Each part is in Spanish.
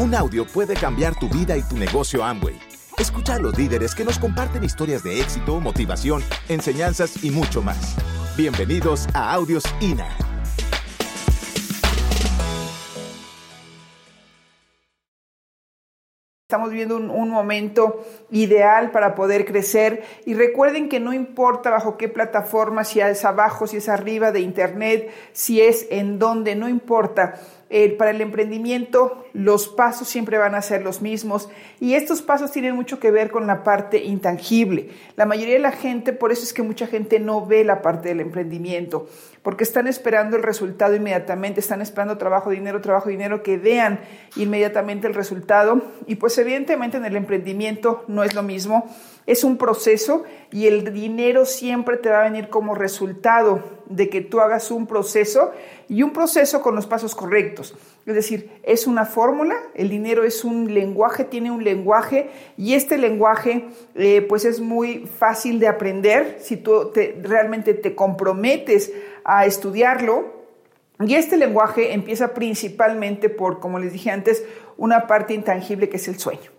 Un audio puede cambiar tu vida y tu negocio Amway. Escucha a los líderes que nos comparten historias de éxito, motivación, enseñanzas y mucho más. Bienvenidos a Audios INA. Estamos viviendo un, momento ideal para poder crecer y recuerden que no importa bajo qué plataforma, si es abajo, si es arriba de internet, si es en dónde, no importa. Eh, para el emprendimiento los pasos siempre van a ser los mismos. Y estos pasos tienen mucho que ver con la parte intangible. La mayoría de la gente, por eso es que mucha gente no ve la parte del emprendimiento, porque están esperando el resultado inmediatamente, están esperando trabajo, dinero, trabajo, dinero, que vean inmediatamente el resultado. Y pues evidentemente en el emprendimiento no es lo mismo, es un proceso y el dinero siempre te va a venir como resultado de que tú hagas un proceso y un proceso con los pasos correctos. Es decir, es una fórmula, el dinero es un lenguaje, tiene un lenguaje y este lenguaje eh, pues es muy fácil de aprender si tú te, realmente te comprometes a estudiarlo. Y este lenguaje empieza principalmente por, como les dije antes, una parte intangible que es el sueño.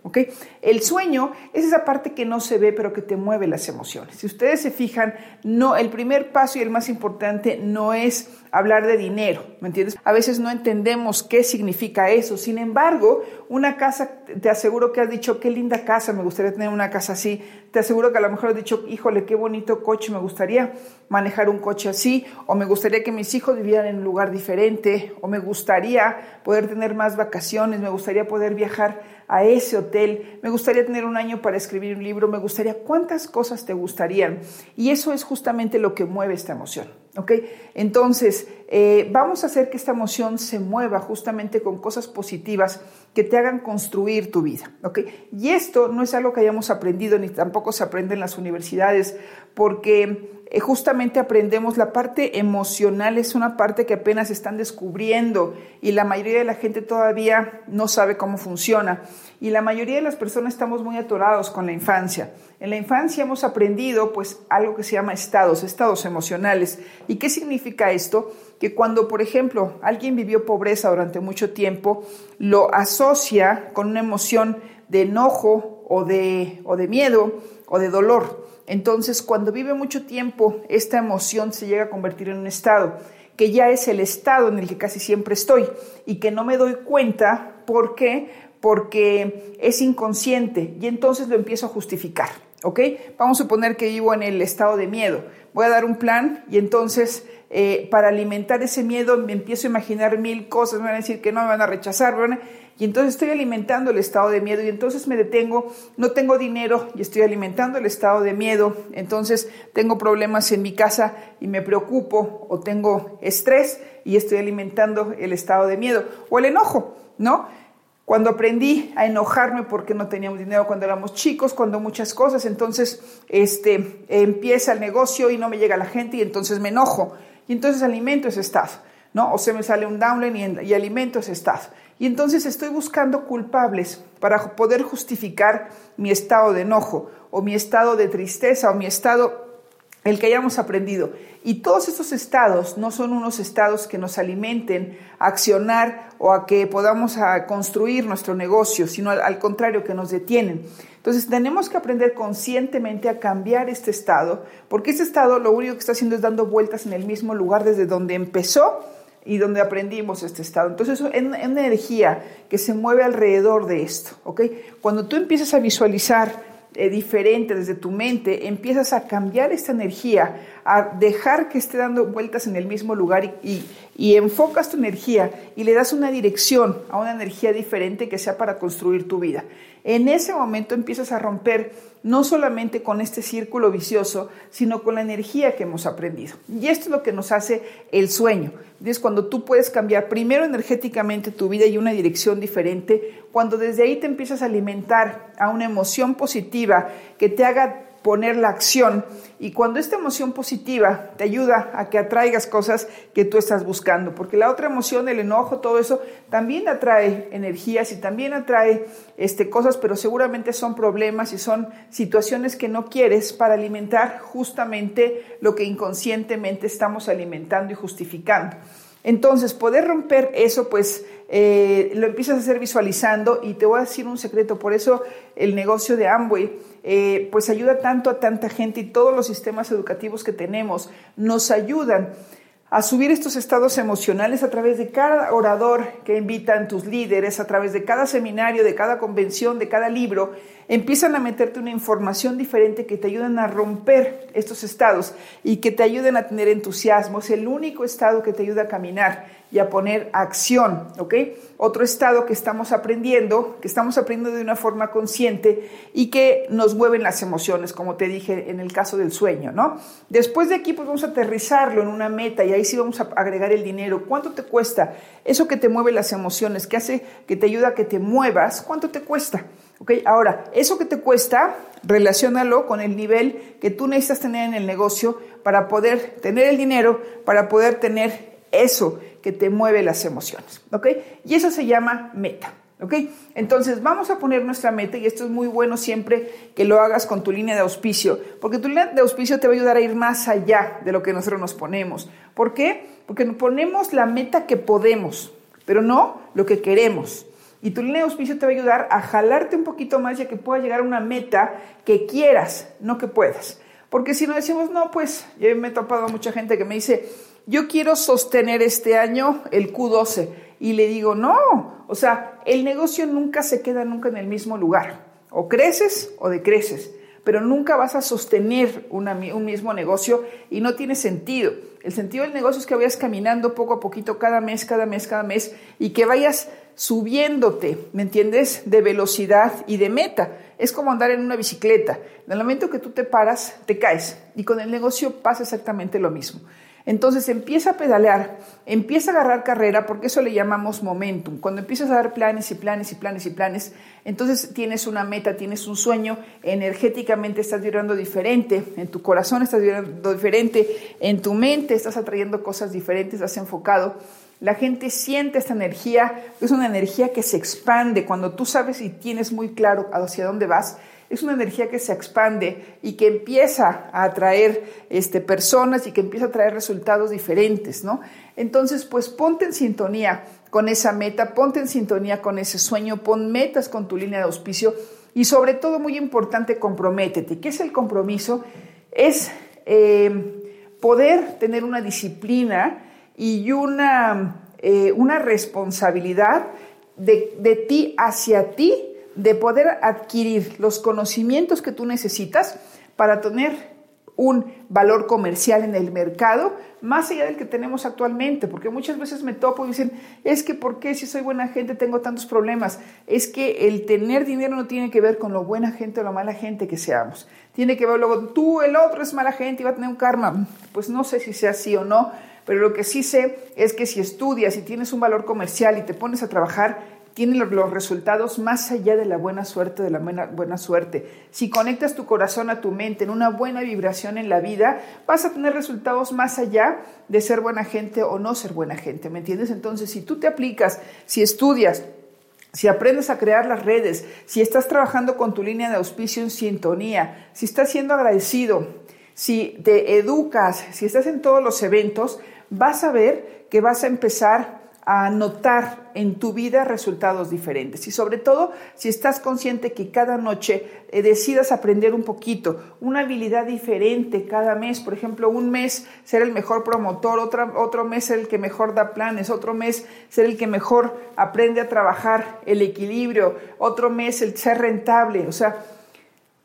El sueño es esa parte que no se ve pero que te mueve las emociones. Si ustedes se fijan, no, el primer paso y el más importante no es hablar de dinero, ¿me entiendes? A veces no entendemos qué significa eso. Sin embargo, una casa, te aseguro que has dicho, qué linda casa, me gustaría tener una casa así. Te aseguro que a lo mejor has dicho, híjole, qué bonito coche, me gustaría manejar un coche así, o me gustaría que mis hijos vivieran en un lugar diferente, o me gustaría poder tener más vacaciones, me gustaría poder viajar a ese hotel, me gustaría tener un año para escribir un libro, me gustaría, ¿cuántas cosas te gustarían? Y eso es justamente lo que mueve esta emoción. ¿Ok? Entonces, eh, vamos a hacer que esta emoción se mueva justamente con cosas positivas que te hagan construir tu vida, ¿ok? Y esto no es algo que hayamos aprendido ni tampoco se aprende en las universidades, porque justamente aprendemos la parte emocional, es una parte que apenas están descubriendo y la mayoría de la gente todavía no sabe cómo funciona. Y la mayoría de las personas estamos muy atorados con la infancia. En la infancia hemos aprendido pues algo que se llama estados, estados emocionales. ¿Y qué significa esto? Que cuando, por ejemplo, alguien vivió pobreza durante mucho tiempo, lo asocia con una emoción de enojo o de, o de miedo o de dolor. Entonces, cuando vive mucho tiempo, esta emoción se llega a convertir en un estado, que ya es el estado en el que casi siempre estoy y que no me doy cuenta. ¿Por qué? Porque es inconsciente y entonces lo empiezo a justificar. ¿Ok? Vamos a suponer que vivo en el estado de miedo. Voy a dar un plan y entonces eh, para alimentar ese miedo me empiezo a imaginar mil cosas, me van a decir que no me van a rechazar, a y entonces estoy alimentando el estado de miedo y entonces me detengo, no tengo dinero y estoy alimentando el estado de miedo, entonces tengo problemas en mi casa y me preocupo o tengo estrés y estoy alimentando el estado de miedo o el enojo, ¿no? Cuando aprendí a enojarme porque no teníamos dinero cuando éramos chicos, cuando muchas cosas, entonces este, empieza el negocio y no me llega la gente y entonces me enojo y entonces alimento ese estado, ¿no? O se me sale un downline y, y alimento ese estado. Y entonces estoy buscando culpables para poder justificar mi estado de enojo o mi estado de tristeza o mi estado el que hayamos aprendido. Y todos estos estados no son unos estados que nos alimenten a accionar o a que podamos construir nuestro negocio, sino al, al, contrario, que nos detienen. Entonces tenemos que aprender conscientemente a cambiar este estado, porque este estado lo único que está haciendo es dando vueltas en el mismo lugar desde donde empezó y donde aprendimos este estado. Entonces, es una energía que se mueve alrededor de esto, ¿ok? Cuando tú empiezas a visualizar eh, diferente desde tu mente, empiezas a cambiar esta energía, a dejar que esté dando vueltas en el mismo lugar y, y, y, enfocas tu energía y le das una dirección a una energía diferente que sea para construir tu vida. En ese momento empiezas a romper no solamente con este círculo vicioso, sino con la energía que hemos aprendido. Y esto es lo que nos hace el sueño. Es cuando tú puedes cambiar primero energéticamente tu vida y una dirección diferente, cuando desde ahí te empiezas a alimentar a una emoción positiva que te haga poner la acción y cuando esta emoción positiva te ayuda a que atraigas cosas que tú estás buscando, porque la otra emoción, el enojo, todo eso también atrae energías y también atrae este, cosas, pero seguramente son problemas y son situaciones que no quieres para alimentar justamente lo que inconscientemente estamos alimentando y justificando. Entonces, poder romper eso, pues eh, lo empiezas a hacer visualizando y te voy a decir un secreto, por eso el negocio de Amway, eh, pues ayuda tanto a tanta gente y todos los sistemas educativos que tenemos nos ayudan a subir estos estados emocionales a través de cada orador que invitan tus líderes, a través de cada seminario, de cada convención, de cada libro, empiezan a meterte una información diferente que te ayudan a romper estos estados y que te ayuden a tener entusiasmo. Es el único estado que te ayuda a caminar y a poner acción, ¿ok? Otro estado que estamos aprendiendo, que estamos aprendiendo de una forma consciente y que nos mueven las emociones, como te dije en el caso del sueño, ¿no? Después de aquí, pues vamos a aterrizarlo en una meta y ahí sí vamos a agregar el dinero. ¿Cuánto te cuesta? Eso que te mueve las emociones, que hace que te ayuda a que te muevas, ¿cuánto te cuesta? ¿Ok? Ahora, eso que te cuesta, relacionalo con el nivel que tú necesitas tener en el negocio para poder tener el dinero, para poder tener eso que te mueve las emociones, ¿ok? Y eso se llama meta, ¿ok? Entonces vamos a poner nuestra meta y esto es muy bueno siempre que lo hagas con tu línea de auspicio, porque tu línea de auspicio te va a ayudar a ir más allá de lo que nosotros nos ponemos. ¿Por qué? Porque nos ponemos la meta que podemos, pero no lo que queremos. Y tu línea de auspicio te va a ayudar a jalarte un poquito más ya que puedas llegar a una meta que quieras, no que puedas. Porque si no decimos, no, pues yo me he topado a mucha gente que me dice, yo quiero sostener este año el Q12. Y le digo, no, o sea, el negocio nunca se queda nunca en el mismo lugar. O creces o decreces, pero nunca vas a sostener un mismo negocio y no tiene sentido. El sentido del negocio es que vayas caminando poco a poquito cada mes, cada mes, cada mes y que vayas subiéndote, ¿me entiendes? De velocidad y de meta. Es como andar en una bicicleta. En el momento que tú te paras, te caes. Y con el negocio pasa exactamente lo mismo. Entonces empieza a pedalear, empieza a agarrar carrera, porque eso le llamamos momentum. Cuando empiezas a dar planes y planes y planes y planes, entonces tienes una meta, tienes un sueño, energéticamente estás vibrando diferente, en tu corazón estás vibrando diferente, en tu mente estás atrayendo cosas diferentes, estás enfocado. La gente siente esta energía, es una energía que se expande cuando tú sabes y tienes muy claro hacia dónde vas es una energía que se expande y que empieza a atraer este, personas y que empieza a traer resultados diferentes, ¿no? Entonces, pues ponte en sintonía con esa meta, ponte en sintonía con ese sueño, pon metas con tu línea de auspicio y sobre todo, muy importante, comprométete. ¿Qué es el compromiso? Es eh, poder tener una disciplina y una, eh, una responsabilidad de, de ti hacia ti de poder adquirir los conocimientos que tú necesitas para tener un valor comercial en el mercado más allá del que tenemos actualmente, porque muchas veces me topo y dicen, es que ¿por qué si soy buena gente tengo tantos problemas? Es que el tener dinero no tiene que ver con lo buena gente o la mala gente que seamos. Tiene que ver luego, tú, el otro es mala gente y va a tener un karma. Pues no sé si sea así o no, pero lo que sí sé es que si estudias y tienes un valor comercial y te pones a trabajar, tiene los resultados más allá de la buena suerte, de la buena, buena suerte. Si conectas tu corazón a tu mente en una buena vibración en la vida, vas a tener resultados más allá de ser buena gente o no ser buena gente, ¿me entiendes? Entonces, si tú te aplicas, si estudias, si aprendes a crear las redes, si estás trabajando con tu línea de auspicio en sintonía, si estás siendo agradecido, si te educas, si estás en todos los eventos, vas a ver que vas a empezar a notar en tu vida resultados diferentes. Y sobre todo, si estás consciente que cada noche eh, decidas aprender un poquito, una habilidad diferente cada mes. Por ejemplo, un mes ser el mejor promotor, otro, mes ser el que mejor da planes, otro mes ser el que mejor aprende a trabajar el equilibrio, otro mes el ser rentable. O sea,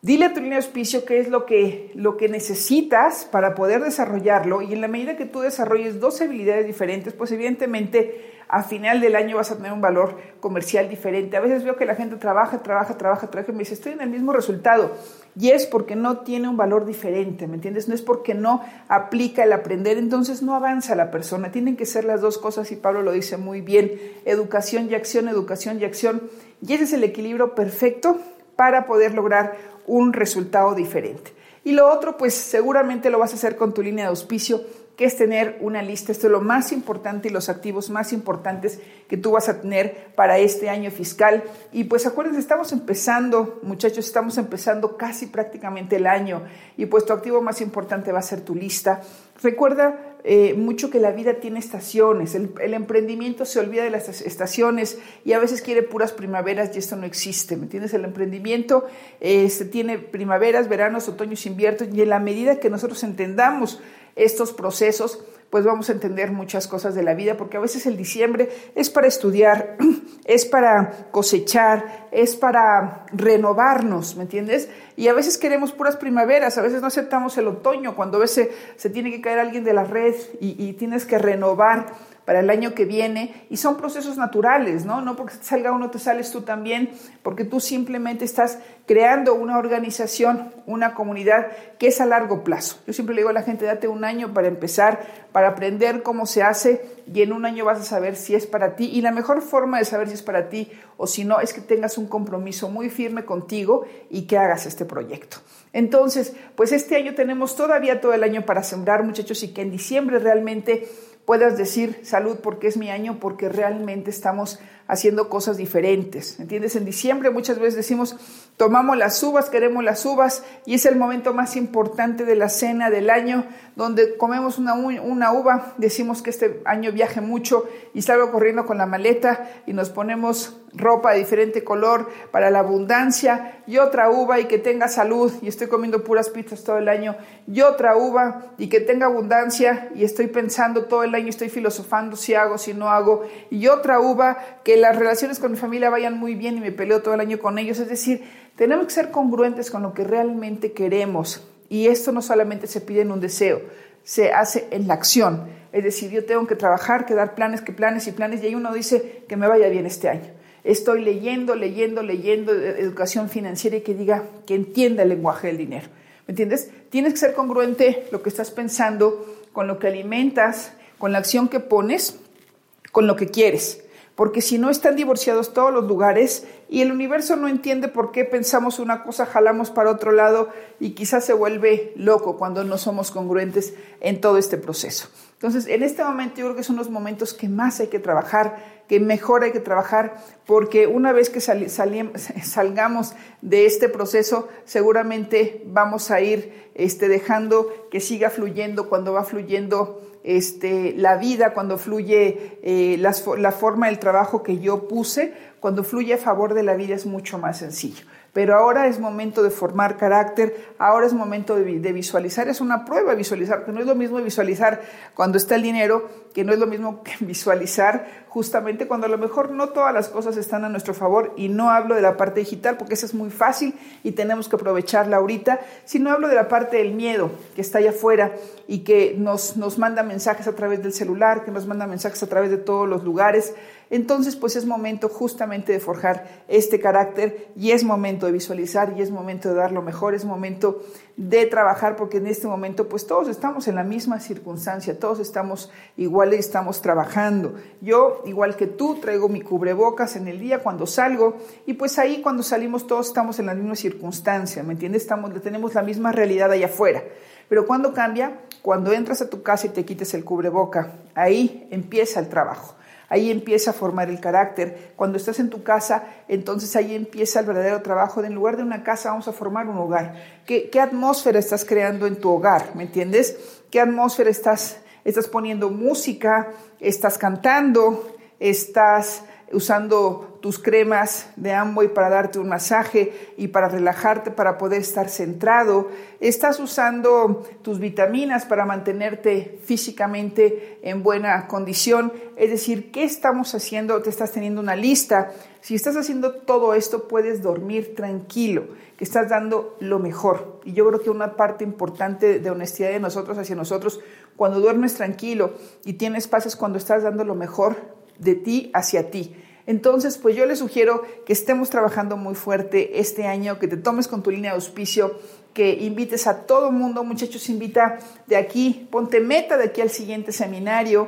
Dile a tu línea de auspicio qué es lo que, lo que necesitas para poder desarrollarlo y en la medida que tú desarrolles dos habilidades diferentes, pues evidentemente a final del año vas a tener un valor comercial diferente. A veces veo que la gente trabaja, trabaja, trabaja, trabaja y me dice, estoy en el mismo resultado. Y es porque no tiene un valor diferente, ¿me entiendes? No es porque no aplica el aprender, entonces no avanza la persona. Tienen que ser las dos cosas y Pablo lo dice muy bien, educación y acción, educación y acción. Y ese es el equilibrio perfecto para poder lograr un resultado diferente. Y lo otro, pues seguramente lo vas a hacer con tu línea de auspicio que es tener una lista. Esto es lo más importante y los activos más importantes que tú vas a tener para este año fiscal. Y pues acuérdense, estamos empezando, muchachos, estamos empezando casi prácticamente el año y pues tu activo más importante va a ser tu lista. Recuerda eh, mucho que la vida tiene estaciones, el, emprendimiento se olvida de las estaciones y a veces quiere puras primaveras y esto no existe, ¿me entiendes? El emprendimiento eh, se tiene primaveras, veranos, otoños, inviernos y en la medida que nosotros entendamos estos procesos, pues vamos a entender muchas cosas de la vida, porque a veces el diciembre es para estudiar, es para cosechar, es para renovarnos, ¿me entiendes? Y a veces queremos puras primaveras, a veces no aceptamos el otoño, cuando a veces se tiene que caer alguien de la red y, y tienes que renovar para el año que viene y son procesos naturales, ¿no? No porque salga uno te sales tú también, porque tú simplemente estás creando una organización, una comunidad que es a largo plazo. Yo siempre le digo a la gente, date un año para empezar, para aprender cómo se hace y en un año vas a saber si es para ti y la mejor forma de saber si es para ti o si no es que tengas un compromiso muy firme contigo y que hagas este proyecto. Entonces, pues este año tenemos todavía todo el año para sembrar, muchachos, y que en diciembre realmente puedas decir salud porque es mi año, porque realmente estamos haciendo cosas diferentes. ¿Entiendes? En diciembre muchas veces decimos, tomamos las uvas, queremos las uvas, y es el momento más importante de la cena del año, donde comemos una, una uva, decimos que este año viaje mucho y salgo corriendo con la maleta y nos ponemos ropa de diferente color para la abundancia, y otra uva y que tenga salud, y estoy comiendo puras pizzas todo el año, y otra uva y que tenga abundancia, y estoy pensando todo el año, estoy filosofando si hago, si no hago, y otra uva que las relaciones con mi familia vayan muy bien y me peleo todo el año con ellos. Es decir, tenemos que ser congruentes con lo que realmente queremos. Y esto no solamente se pide en un deseo, se hace en la acción. Es decir, yo tengo que trabajar, que dar planes, que planes y planes. Y ahí uno dice que me vaya bien este año. Estoy leyendo, leyendo, leyendo educación financiera y que diga que entienda el lenguaje del dinero. ¿Me entiendes? Tienes que ser congruente lo que estás pensando con lo que alimentas, con la acción que pones, con lo que quieres porque si no están divorciados todos los lugares y el universo no entiende por qué pensamos una cosa, jalamos para otro lado y quizás se vuelve loco cuando no somos congruentes en todo este proceso. Entonces, en este momento yo creo que son los momentos que más hay que trabajar, que mejor hay que trabajar, porque una vez que salgamos de este proceso, seguramente vamos a ir este, dejando que siga fluyendo cuando va fluyendo este, la vida, cuando fluye eh, la forma del trabajo que yo puse, cuando fluye a favor de la vida es mucho más sencillo pero ahora es momento de formar carácter, ahora es momento de, visualizar, es una prueba visualizar, que no es lo mismo visualizar cuando está el dinero, que no es lo mismo que visualizar justamente cuando a lo mejor no todas las cosas están a nuestro favor y no hablo de la parte digital porque esa es muy fácil y tenemos que aprovecharla ahorita, sino hablo de la parte del miedo que está allá afuera y que nos, nos manda mensajes a través del celular, que nos manda mensajes a través de todos los lugares. Entonces, pues es momento justamente de forjar este carácter y es momento de visualizar y es momento de dar lo mejor, es momento de trabajar porque en este momento pues todos estamos en la misma circunstancia, todos estamos iguales, estamos trabajando. Yo, igual que tú, traigo mi cubrebocas en el día cuando salgo y pues ahí cuando salimos todos estamos en la misma circunstancia, ¿me entiendes? Estamos, tenemos la misma realidad allá afuera. Pero cuando cambia? Cuando entras a tu casa y te quites el cubreboca, ahí empieza el trabajo. Ahí empieza a formar el carácter. Cuando estás en tu casa, entonces ahí empieza el verdadero trabajo. en lugar de una casa, vamos a formar un hogar. ¿Qué, qué atmósfera estás creando en tu hogar? ¿Me entiendes? ¿Qué atmósfera estás, estás poniendo música? ¿Estás cantando? ¿Estás usando tus cremas de Amway para darte un masaje y para relajarte, para poder estar centrado. Estás usando tus vitaminas para mantenerte físicamente en buena condición. Es decir, ¿qué estamos haciendo? Te estás teniendo una lista. Si estás haciendo todo esto, puedes dormir tranquilo, que estás dando lo mejor. Y yo creo que una parte importante de honestidad de nosotros hacia nosotros, cuando duermes tranquilo y tienes pases cuando estás dando lo mejor de ti hacia ti. Entonces, pues yo les sugiero que estemos trabajando muy fuerte este año, que te tomes con tu línea de auspicio, que invites a todo mundo, muchachos, invita de aquí, ponte meta de aquí al siguiente seminario,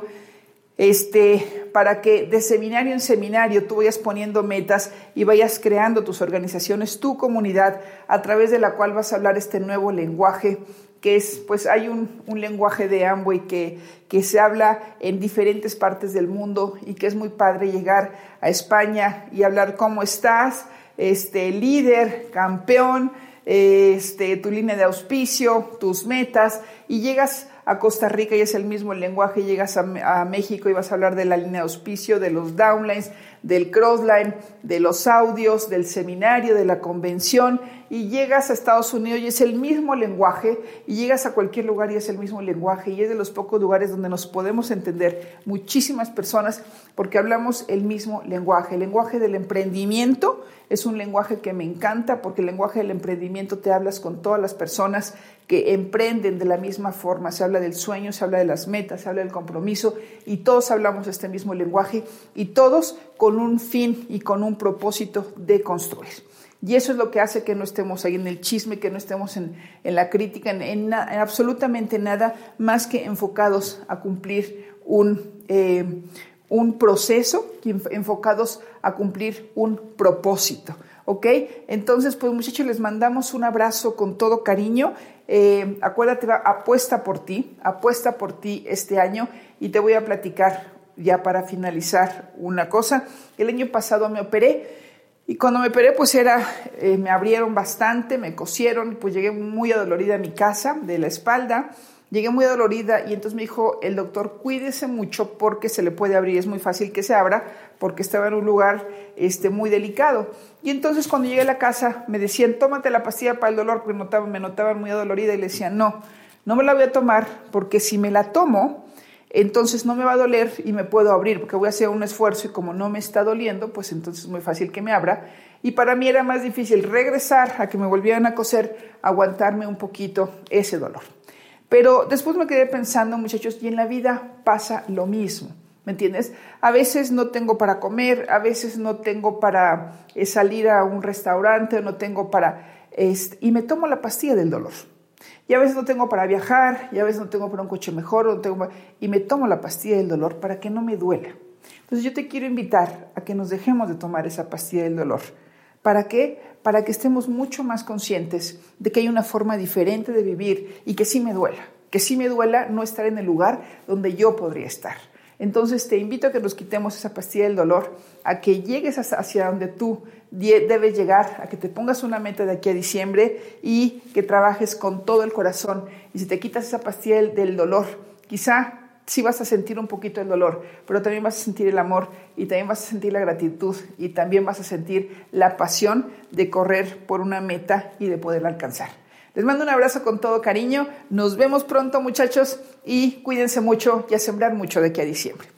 este, para que de seminario en seminario tú vayas poniendo metas y vayas creando tus organizaciones, tu comunidad, a través de la cual vas a hablar este nuevo lenguaje que es, pues hay un, lenguaje de Amway que, que se habla en diferentes partes del mundo y que es muy padre llegar a España y hablar cómo estás, este, líder, campeón, este, tu línea de auspicio, tus metas, y llegas a Costa Rica y es el mismo lenguaje, llegas a, a, México y vas a hablar de la línea de auspicio, de los downlines, del crossline, de los audios, del seminario, de la convención, y llegas a Estados Unidos y es el mismo lenguaje, y llegas a cualquier lugar y es el mismo lenguaje, y es de los pocos lugares donde nos podemos entender muchísimas personas porque hablamos el mismo lenguaje. El lenguaje del emprendimiento es un lenguaje que me encanta porque el lenguaje del emprendimiento te hablas con todas las personas que emprenden de la misma forma. Se habla del sueño, se habla de las metas, se habla del compromiso y todos hablamos este mismo lenguaje y todos con un fin y con un propósito de construir. Y eso es lo que hace que no estemos ahí en el chisme, que no estemos en, la crítica, en, absolutamente nada más que enfocados a cumplir un, eh, un proceso, enfocados a cumplir un propósito. ¿Ok? Entonces, pues muchachos, les mandamos un abrazo con todo cariño. Eh, acuérdate, apuesta por ti, apuesta por ti este año y te voy a platicar ya para finalizar una cosa. El año pasado me operé y cuando me operé, pues era, eh, me abrieron bastante, me cosieron, pues llegué muy adolorida a mi casa de la espalda, llegué muy adolorida y entonces me dijo el doctor, cuídese mucho porque se le puede abrir, es muy fácil que se abra porque estaba en un lugar este, muy delicado. Y entonces cuando llegué a la casa me decían, tómate la pastilla para el dolor porque notaban, me notaban muy adolorida y le decían, no, no me la voy a tomar porque si me la tomo, entonces no me va a doler y me puedo abrir porque voy a hacer un esfuerzo y como no me está doliendo, pues entonces es muy fácil que me abra. Y para mí era más difícil regresar a que me volvieran a coser, aguantarme un poquito ese dolor. Pero después me quedé pensando, muchachos, y en la vida pasa lo mismo. ¿Me entiendes? A veces no tengo para comer, a veces no tengo para eh, salir a un restaurante, no tengo para... Este, y me tomo la pastilla del dolor. Y a veces no tengo para viajar, y a veces no tengo para un coche mejor, no tengo y me tomo la pastilla del dolor para que no me duela. Entonces yo te quiero invitar a que nos dejemos de tomar esa pastilla del dolor. ¿Para qué? Para que estemos mucho más conscientes de que hay una forma diferente de vivir y que sí me duela, que sí me duela no estar en el lugar donde yo podría estar. Entonces te invito a que nos quitemos esa pastilla del dolor, a que llegues hacia donde tú debes llegar, a que te pongas una meta de aquí a diciembre y que trabajes con todo el corazón. Y si te quitas esa pastilla del dolor, quizá sí vas a sentir un poquito el dolor, pero también vas a sentir el amor y también vas a sentir la gratitud y también vas a sentir la pasión de correr por una meta y de poderla alcanzar. Les mando un abrazo con todo cariño. Nos vemos pronto, muchachos, y cuídense mucho y a sembrar mucho de aquí a diciembre.